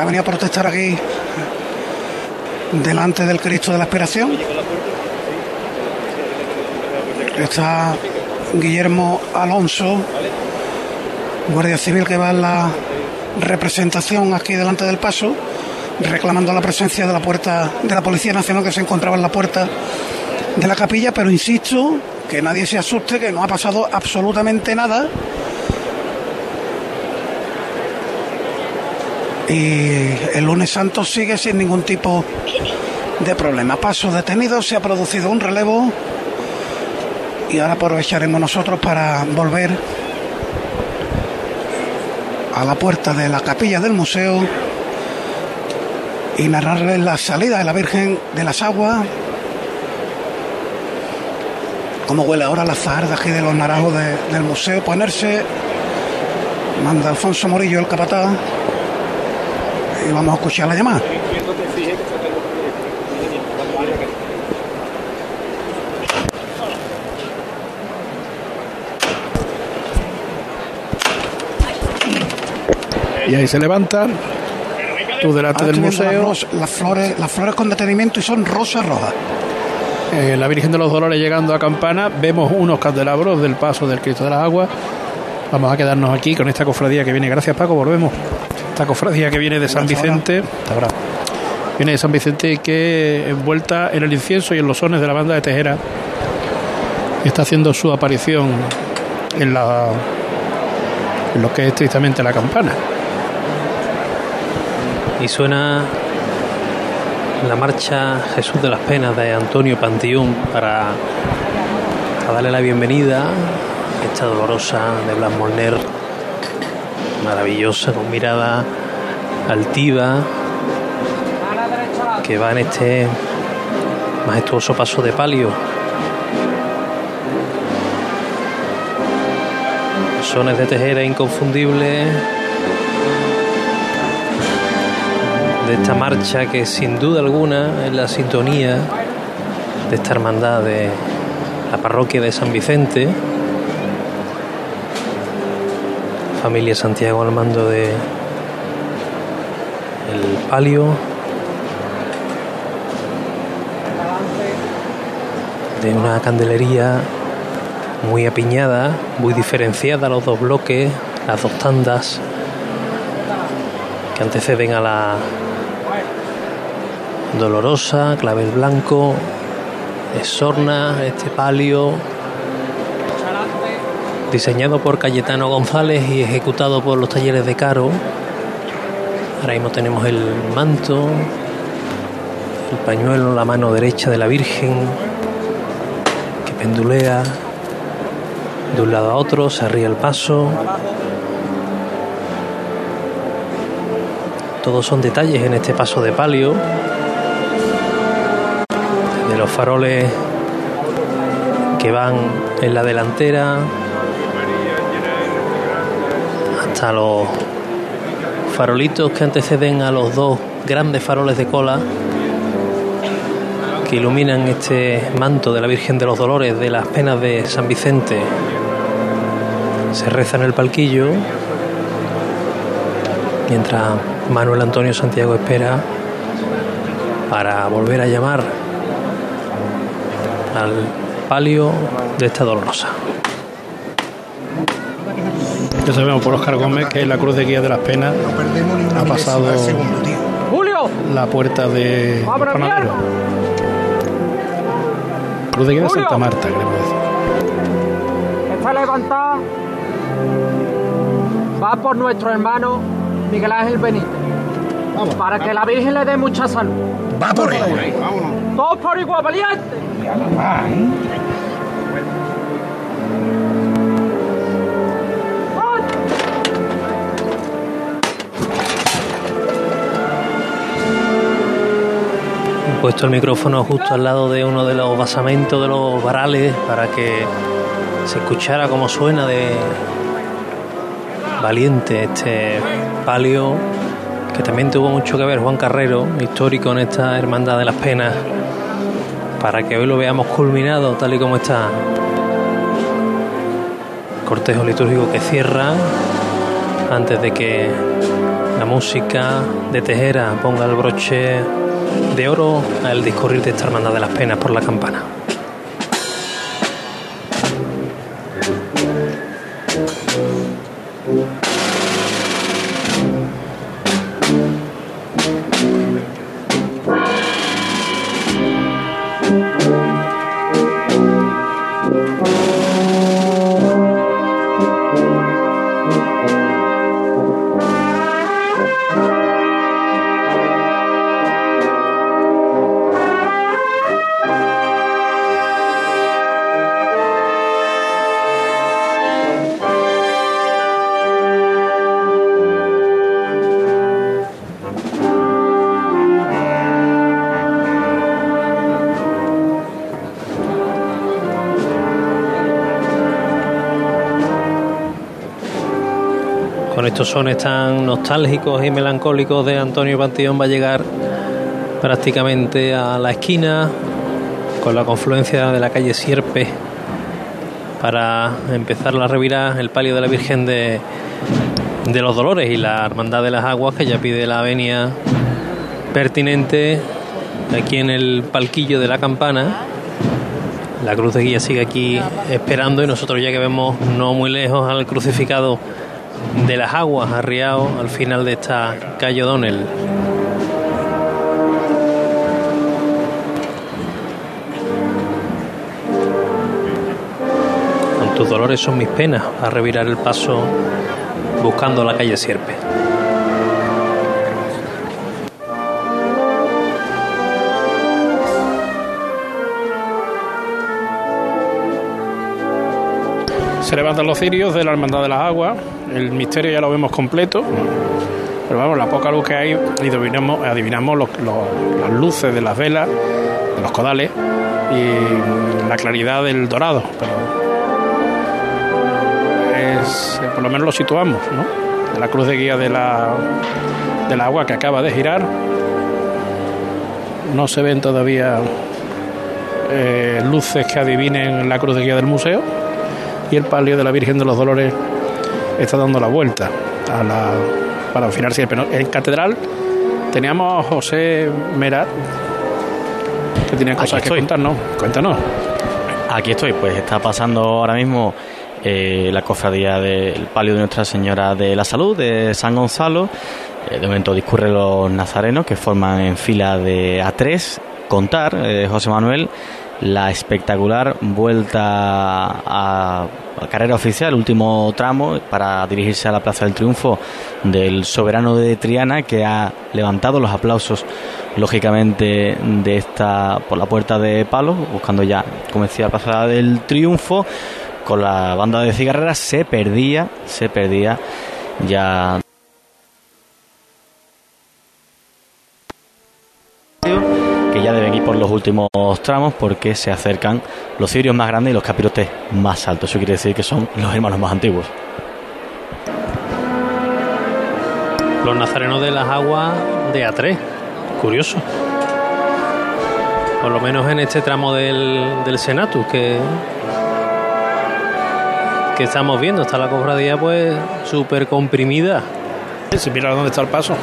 Ha venido a protestar aquí delante del Cristo de la Esperación. Está Guillermo Alonso, Guardia Civil que va en la representación aquí delante del paso, reclamando la presencia de la puerta de la Policía Nacional que se encontraba en la puerta de la capilla, pero insisto que nadie se asuste, que no ha pasado absolutamente nada. Y el lunes santo sigue sin ningún tipo de problema. Paso detenido, se ha producido un relevo y ahora aprovecharemos nosotros para volver a la puerta de la capilla del museo y narrarles la salida de la Virgen de las Aguas. Cómo huele ahora la azahar de aquí de los naranjos de- del museo. Ponerse. Manda Alfonso Morillo el capataz. Y vamos a escuchar la llamada. Y ahí se levanta. Tú delante Ahora del museo. Las flores, las flores con detenimiento y son rosas rojas. Eh, la Virgen de los Dolores llegando a Campana, vemos unos candelabros del paso del Cristo de las Aguas. Vamos a quedarnos aquí con esta cofradía que viene. Gracias, Paco, volvemos. Esta cofradía que viene de San Vicente. Viene de San Vicente y que envuelta en el incienso y en los sones de la banda de Tejera. Está haciendo su aparición en la en lo que es estrictamente la campana. Y suena la marcha Jesús de las Penas de Antonio Pantiún para, para darle la bienvenida a esta dolorosa de Blas Molner, maravillosa, con mirada altiva, que va en este majestuoso paso de palio. Sones de tejera inconfundibles de esta marcha que sin duda alguna es la sintonía de esta hermandad de la parroquia de San Vicente. Familia Santiago al mando de el palio. De una candelería muy apiñada, muy diferenciada los dos bloques, las dos tandas que anteceden a la dolorosa, clavel blanco, Sorna, este palio, diseñado por Cayetano González y ejecutado por los talleres de Caro. Ahora mismo tenemos el manto, el pañuelo la mano derecha de la Virgen, que pendulea de un lado a otro, se ríe el paso. Todos son detalles en este paso de palio. De los faroles que van en la delantera hasta los farolitos que anteceden a los dos grandes faroles de cola que iluminan este manto de la Virgen de los Dolores de las penas de San Vicente se reza en el palquillo mientras Manuel Antonio Santiago espera para volver a llamar al palio de esta dolorosa. Ya sabemos por Oscar Gómez que la cruz de guía de las penas ha pasado la puerta de los panaderos. Cruz de guía de Santa Marta, queremos decir. Está levantada. Va por nuestro hermano Miguel Ángel Benítez. Para que la Virgen le dé mucha salud. Va por él. Todos por igual, valiente. Puesto el micrófono justo al lado de uno de los basamentos de los varales para que se escuchara cómo suena de valiente este palio que también tuvo mucho que ver Juan Carrero, histórico en esta Hermandad de las Penas, para que hoy lo veamos culminado tal y como está. Cortejo litúrgico que cierra antes de que la música de Tejera ponga el broche de oro al discurrir de esta Hermandad de las Penas por la campana. Estos sones tan nostálgicos y melancólicos de Antonio Panteón va a llegar prácticamente a la esquina con la confluencia de la calle Sierpe para empezar la revirada el palio de la Virgen de, de los Dolores y la Hermandad de las Aguas que ya pide la venia pertinente aquí en el palquillo de la campana. La cruz de guía sigue aquí esperando y nosotros ya que vemos no muy lejos al crucificado de las aguas arriado al final de esta calle O'Donnell. Tus dolores son mis penas a revirar el paso buscando la calle Sierpe. Se levantan los cirios de la Hermandad de las Aguas. El misterio ya lo vemos completo. Pero vamos, la poca luz que hay, adivinamos, adivinamos los- las luces de las velas, de los codales y la claridad del dorado. Por lo menos lo situamos. La cruz de guía de la, del agua que acaba de girar. No se ven todavía eh, luces que adivinen la cruz de guía del museo y el palio de la Virgen de los Dolores está dando la vuelta a la, para afinar siempre. ¿no? En catedral teníamos a José Merat que tiene Aquí cosas que contarnos. Cuéntanos. Aquí estoy, pues está pasando ahora mismo eh, la cofradía del palio de Nuestra Señora de la Salud de San Gonzalo. Eh, de momento discurren los nazarenos que forman en fila de A3. Contar, eh, José Manuel, la espectacular vuelta a, carrera oficial, último tramo, para dirigirse a la Plaza del Triunfo del soberano de Triana, que ha levantado los aplausos, lógicamente, de esta por la puerta de palos, buscando ya, como decía, la Plaza del Triunfo. Con la banda de cigarreras se perdía, se perdía ya por los últimos tramos porque se acercan los cirios más grandes y los capirotes más altos. Eso quiere decir que son los hermanos más antiguos. los nazarenos de las aguas de A3. Curioso. Por lo menos en este tramo del, del Senatus que, que estamos viendo. Está la cofradía pues súper comprimida. Si mira dónde está el paso.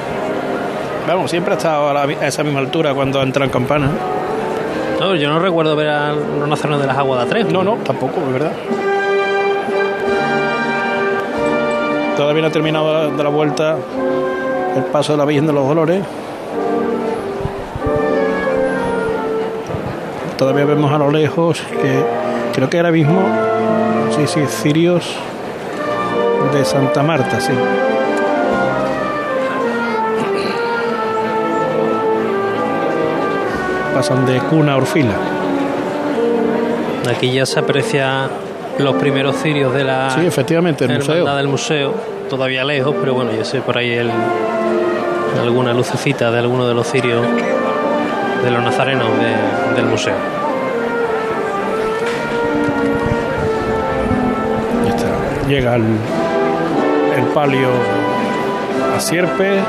Vamos, siempre ha estado a, la- a esa misma altura cuando entra en campana. No, yo no recuerdo ver a los nazarenos de las aguas de A3. No, no, tampoco, es verdad. Todavía no ha terminado de la vuelta el paso de la Virgen de los Dolores. Todavía vemos a lo lejos que creo que ahora mismo, sí, sí, cirios de Santa Marta, sí. Pasan de cuna a orfila. Aquí ya se aprecia los primeros cirios de la Sí, efectivamente, el museo. del museo. Todavía lejos, pero bueno, ya sé por ahí el, alguna lucecita de alguno de los cirios de los nazarenos de- del museo. Llega el, el palio a Sierpe.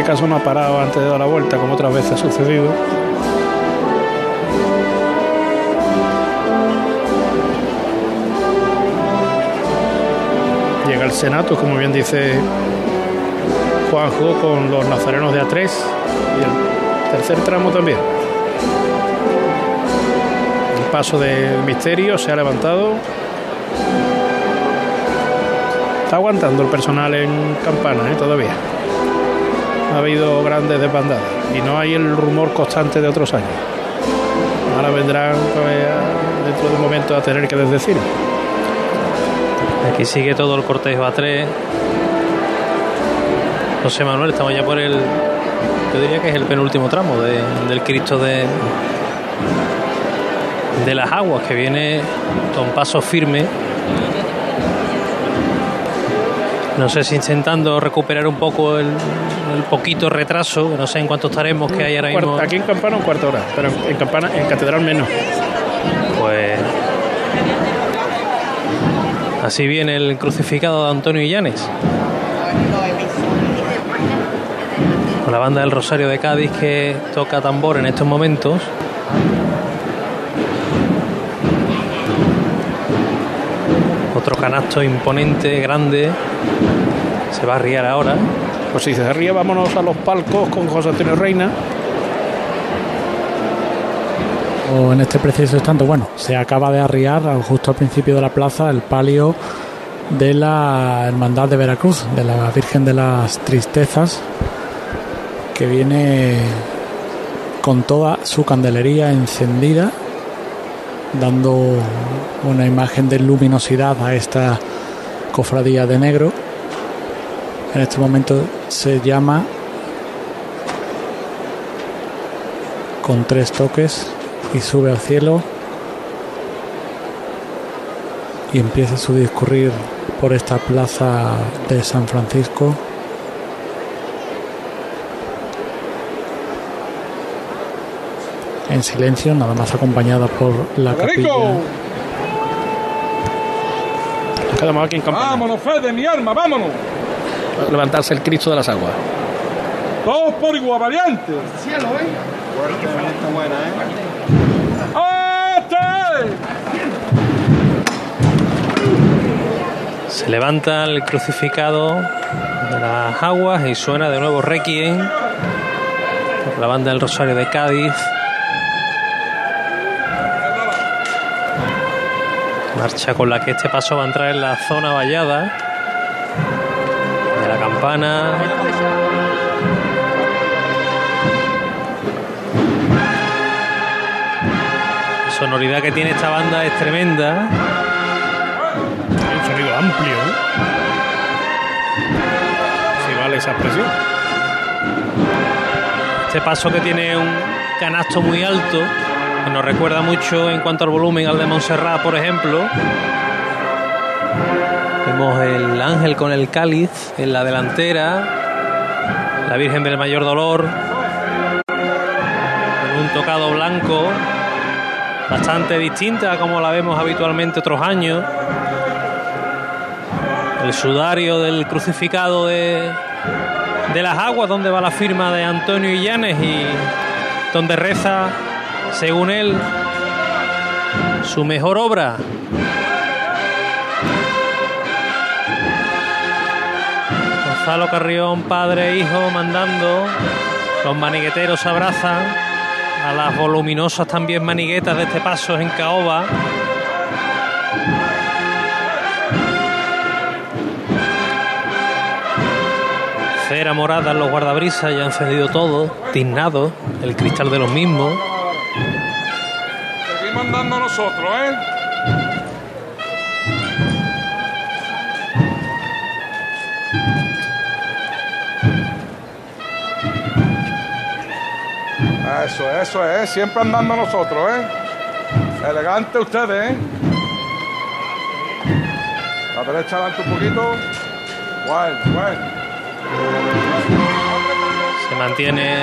Este caso no ha parado antes de dar la vuelta, como otras veces ha sucedido. Llega el Senato, como bien dice Juanjo, con los nazarenos de A3 y el tercer tramo también. El paso del misterio se ha levantado. Está aguantando el personal en campana ¿eh? todavía. Ha habido grandes desbandadas y no hay el rumor constante de otros años. Ahora vendrán pues, a- dentro de un momento a tener que desdecir. Aquí sigue todo el cortejo A3. José Manuel, estamos ya por el. Yo diría que es el penúltimo tramo de- del Cristo de, de las aguas, que viene con paso firme. No sé si intentando recuperar un poco el, el poquito retraso, no sé en cuánto estaremos que hay ahora mismo. Aquí en campana un cuarto hora, pero en, campana, en catedral menos. Pues así viene el crucificado de Antonio Illanes. Con la banda del Rosario de Cádiz que toca tambor en estos momentos. Otro canasto imponente, grande. Se va a arriar ahora. Pues si se arriba, vámonos a los palcos con José Antonio Reina. O en este preciso instante, bueno, se acaba de arriar justo al principio de la plaza el palio de la Hermandad de Veracruz, de la Virgen de las Tristezas, que viene con toda su candelería encendida, dando una imagen de luminosidad a esta cofradía de negro. En este momento se llama con tres toques y sube al cielo y empieza su discurrir por esta plaza de San Francisco. En silencio, nada más acompañada por la capilla. Vámonos, Fede, mi arma, vámonos. Levantarse el Cristo de las aguas. Todos por igual, variante. Cielo, ¿eh? Está buena, ¿eh? Se levanta el crucificado de las aguas y suena de nuevo Requiem por la banda del Rosario de Cádiz. Marcha con la que este paso va a entrar en la zona vallada campana. La sonoridad que tiene esta banda es tremenda. Un sonido amplio. ¿eh? Si vale esa expresión. Este paso que tiene un canasto muy alto, que nos recuerda mucho en cuanto al volumen al de Montserrat, por ejemplo. El ángel con el cáliz en la delantera, la Virgen del Mayor Dolor, con un tocado blanco, bastante distinta como la vemos habitualmente otros años. el sudario del crucificado de, de las aguas, donde va la firma de Antonio Illanes y donde reza, según él, su mejor obra. Gonzalo Carrión, padre e hijo, mandando. Los manigueteros abrazan a las voluminosas también maniguetas de este paso en caoba. Cera morada en los guardabrisas, ya han encendido todo, tiznado, el cristal de los mismos. Seguimos andando nosotros, ¿eh? Eso, eso es, siempre andando nosotros, ¿eh? Elegante ustedes, ¿eh? La derecha adelante un poquito. Bueno, bueno. Se mantiene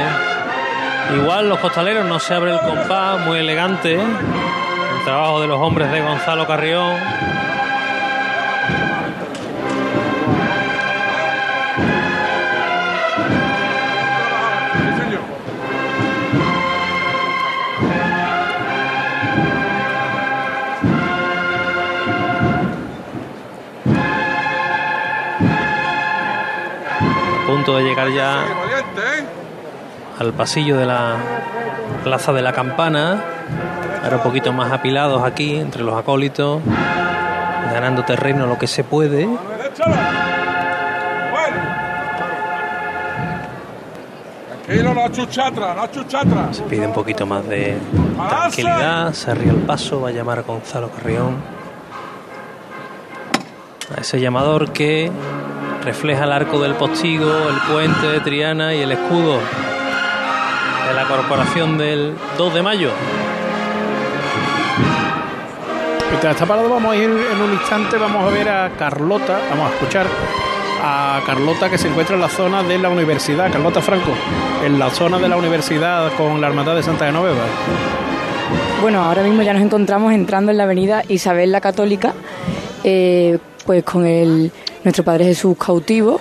igual los costaleros, no se abre el compás, muy elegante. El trabajo de los hombres de Gonzalo Carrión. Punto de llegar ya al pasillo de la plaza de la campana. Ahora un poquito más apilados aquí entre los acólitos, ganando terreno lo que se puede. Se pide un poquito más de tranquilidad. Se ríe el paso, va a llamar a Gonzalo Carrión. A ese llamador que refleja el arco del postigo, el puente de Triana y el escudo de la corporación del 2 de mayo. Mientras está parado vamos a ir en un instante, vamos a ver a Carlota, vamos a escuchar a Carlota que se encuentra en la zona de la universidad, Carlota Franco, en la zona de la universidad con la Hermandad de Santa Genoveva. Bueno, ahora mismo ya nos encontramos entrando en la avenida Isabel la Católica, eh, pues con el nuestro Padre Jesús cautivo.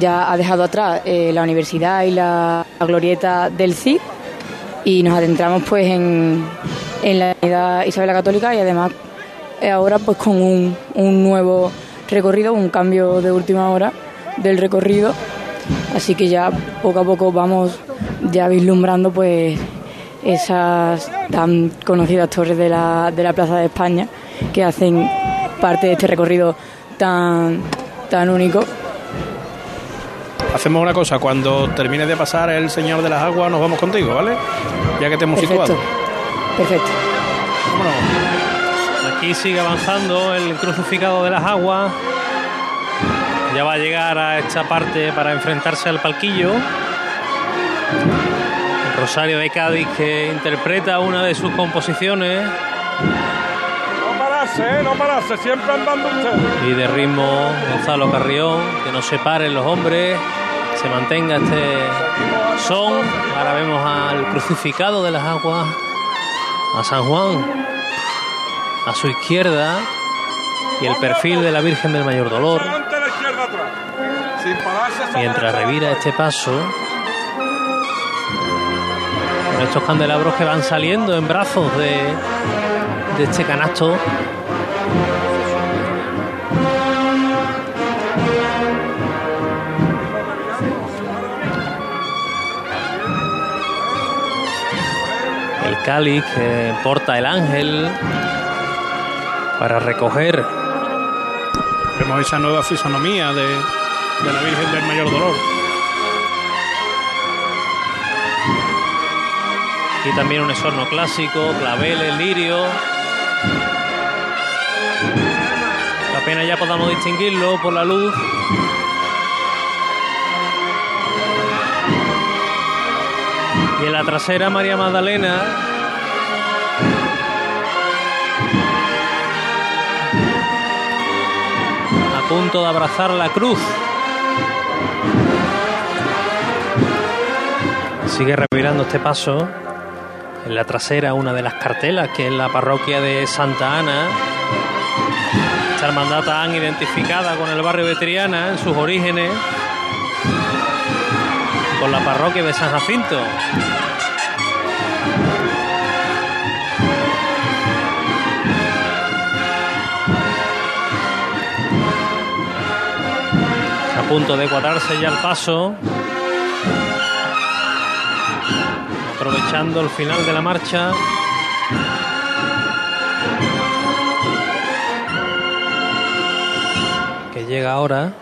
Ya ha dejado atrás eh, la universidad y la, glorieta del CID y nos adentramos pues en, en la avenida Isabel la Católica y además eh, ahora pues con un, un nuevo recorrido, un cambio de última hora del recorrido. Así que ya poco a poco vamos ya vislumbrando pues esas tan conocidas torres de la, de la Plaza de España que hacen parte de este recorrido tan, tan único. Hacemos una cosa, cuando termine de pasar el Señor de las Aguas nos vamos contigo, ¿vale? Ya que te hemos Perfecto. situado. Perfecto. Aquí sigue avanzando el crucificado de las aguas. Ya va a llegar a esta parte para enfrentarse al palquillo. Rosario de Cádiz que interpreta una de sus composiciones pararse, ¿eh? No pararse, siempre andando ustedes. y de ritmo Gonzalo Carrión, que no se paren los hombres, se mantenga este son. Ahora vemos al crucificado de las aguas, a San Juan, a su izquierda, y el perfil de la Virgen del Mayor Dolor. Mientras revira este paso, con estos candelabros que van saliendo en brazos de, de este canasto. Cáliz que porta el ángel para recoger Vemos esa nueva fisonomía de, de la Virgen del Mayor Dolor. Aquí también un esorno clásico, claveles, lirio. Apenas ya podamos distinguirlo por la luz. Y en la trasera María Magdalena. Punto de abrazar la cruz. Sigue revirando este paso. En la trasera una de las cartelas que es la parroquia de Santa Ana. Esa hermandad tan identificada con el barrio de Triana en sus orígenes, con la parroquia de San Jacinto. Punto de cuadrarse ya el paso. Aprovechando el final de la marcha. Que llega ahora.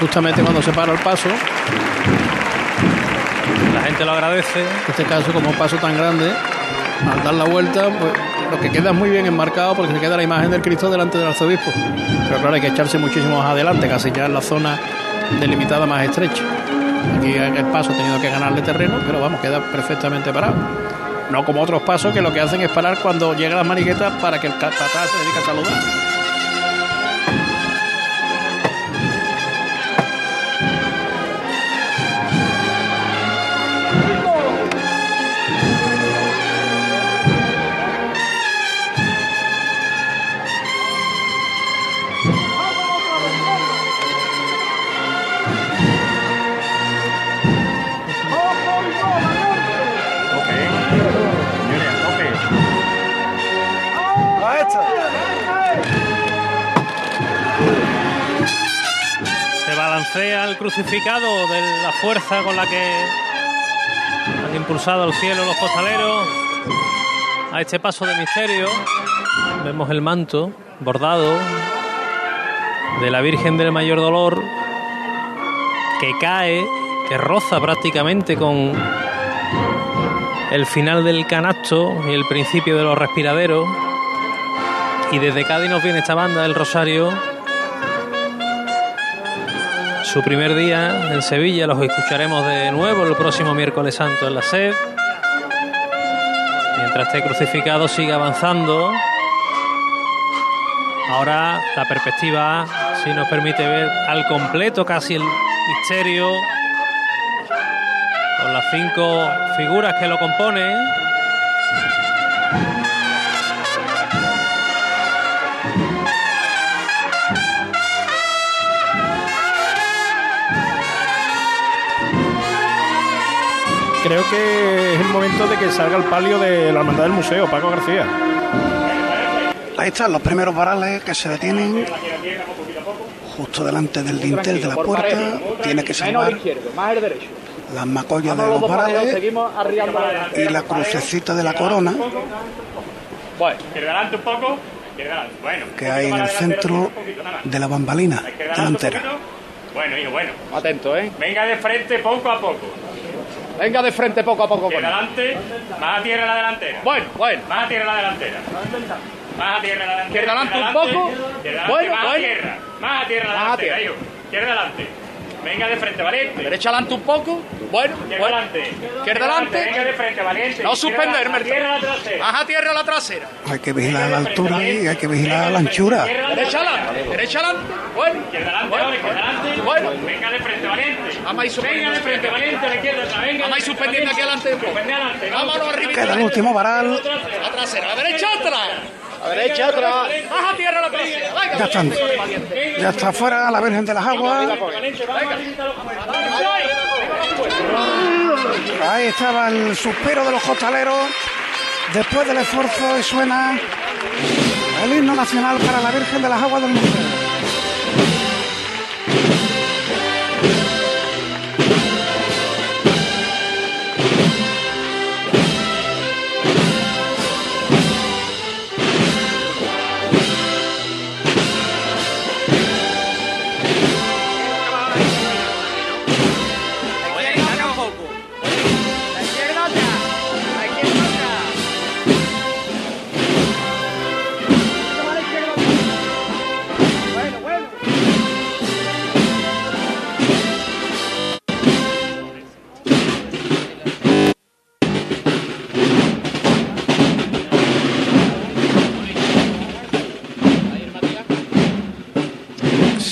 Justamente cuando se para el paso. La gente lo agradece. En este caso, como un paso tan grande, al dar la vuelta, pues, lo que queda es muy bien enmarcado porque se queda la imagen del Cristo delante del arzobispo. Pero claro, hay que echarse muchísimo más adelante, casi ya en la zona delimitada más estrecha. Aquí el paso ha tenido que ganarle terreno, pero vamos, queda perfectamente parado. No como otros pasos que lo que hacen es parar cuando llegan las maniquetas para que el capataz se dedique a saludar. Crucificado de la fuerza con la que han impulsado al cielo los costaleros. A este paso de misterio vemos el manto bordado de la Virgen del Mayor Dolor que cae, que roza prácticamente con el final del canasto y el principio de los respiraderos. Y desde Cádiz nos viene esta banda del Rosario. Su primer día en Sevilla, los escucharemos de nuevo el próximo miércoles santo en la sed. Mientras este crucificado sigue avanzando. Ahora la perspectiva si nos permite ver al completo casi el misterio con las cinco figuras que lo componen. Creo que es el momento de que salga el palio de la hermandad del museo, Paco García. Ahí están los primeros varales que se detienen justo delante del dintel de la puerta. Tiene que salvar las macollas de los varales y la crucecita de la corona Bueno, Izquierda adelante un poco. Que hay en el centro de la bambalina delantera. Bueno, hijo, bueno. atento, ¿eh? Venga de frente poco a poco. Venga de frente poco a poco con adelante. Más a tierra la delantera. Bueno, bueno. Más a tierra la delantera. Más a tierra la delantera. Izquierda adelante un poco. Bueno, más a bueno. tierra. Más a tierra la Más a delantera, tierra. adelante. Venga de frente, valiente. Derecha adelante un poco. Bueno, bueno. adelante. Venga de frente, valiente. No suspenderme. a tierra la trasera. Más a tierra la trasera. Hay que vigilar la altura y hay que vigilar la anchura. Derecha adelante. Derecha adelante. Bueno. Adelante, Bueno. Bueno. Venga de frente, valiente. Vamos a ir Venga de frente, valiente, a la izquierda, venga. Vamos a ir suspendiendo aquí adelante. Suspende adelante. Vámonos arriba. Queda el último varal. La trasera. La derecha atrás. La derecha atrás. Más a tierra la Ya están. Ya está fuera la Virgen de las Aguas. Ahí estaba el suspiro de los costaleros. Después del esfuerzo y suena el himno nacional para la Virgen de las Aguas del Museo.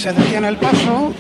Se detiene el paso.